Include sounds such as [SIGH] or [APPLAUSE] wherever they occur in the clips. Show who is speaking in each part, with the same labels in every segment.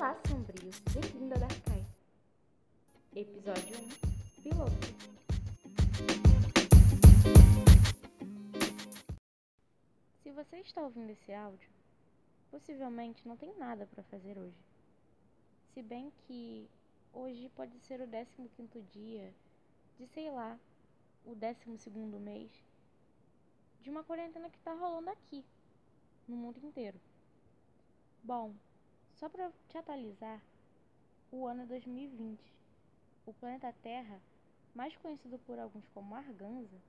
Speaker 1: Olá, sombrio. Bem-vindo a Darkai. Episódio 1 Piloto. Se você está ouvindo esse áudio, possivelmente não tem nada para fazer hoje. Se bem que hoje pode ser o 15 dia de, sei lá, o 12 mês de uma quarentena que tá rolando aqui, no mundo inteiro. Bom, só para te atualizar, o ano é 2020. O planeta Terra, mais conhecido por alguns como Arganza,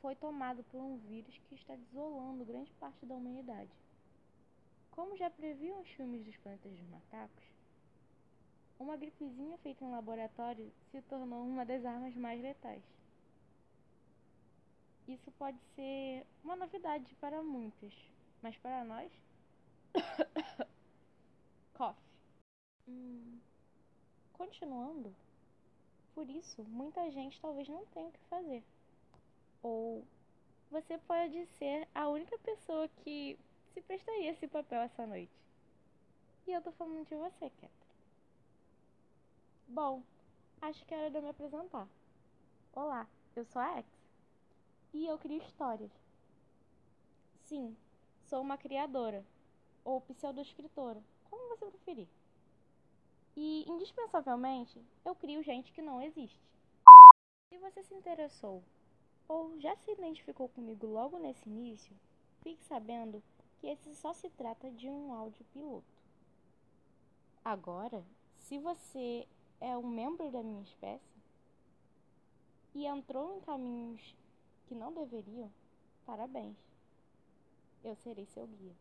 Speaker 1: foi tomado por um vírus que está desolando grande parte da humanidade. Como já previam os filmes dos planetas dos macacos, uma gripezinha feita em laboratório se tornou uma das armas mais letais. Isso pode ser uma novidade para muitos, mas para nós [COUGHS] Coffee. Hum, continuando, por isso muita gente talvez não tenha o que fazer. Ou você pode ser a única pessoa que se prestaria esse papel essa noite. E eu tô falando de você, Ketra. Bom, acho que é hora de eu me apresentar. Olá, eu sou a X. E eu crio histórias. Sim, sou uma criadora, ou pseudo-escritora como você preferir. E, indispensavelmente, eu crio gente que não existe. Se você se interessou ou já se identificou comigo logo nesse início, fique sabendo que esse só se trata de um áudio piloto. Agora, se você é um membro da minha espécie e entrou em caminhos que não deveriam, parabéns. Eu serei seu guia.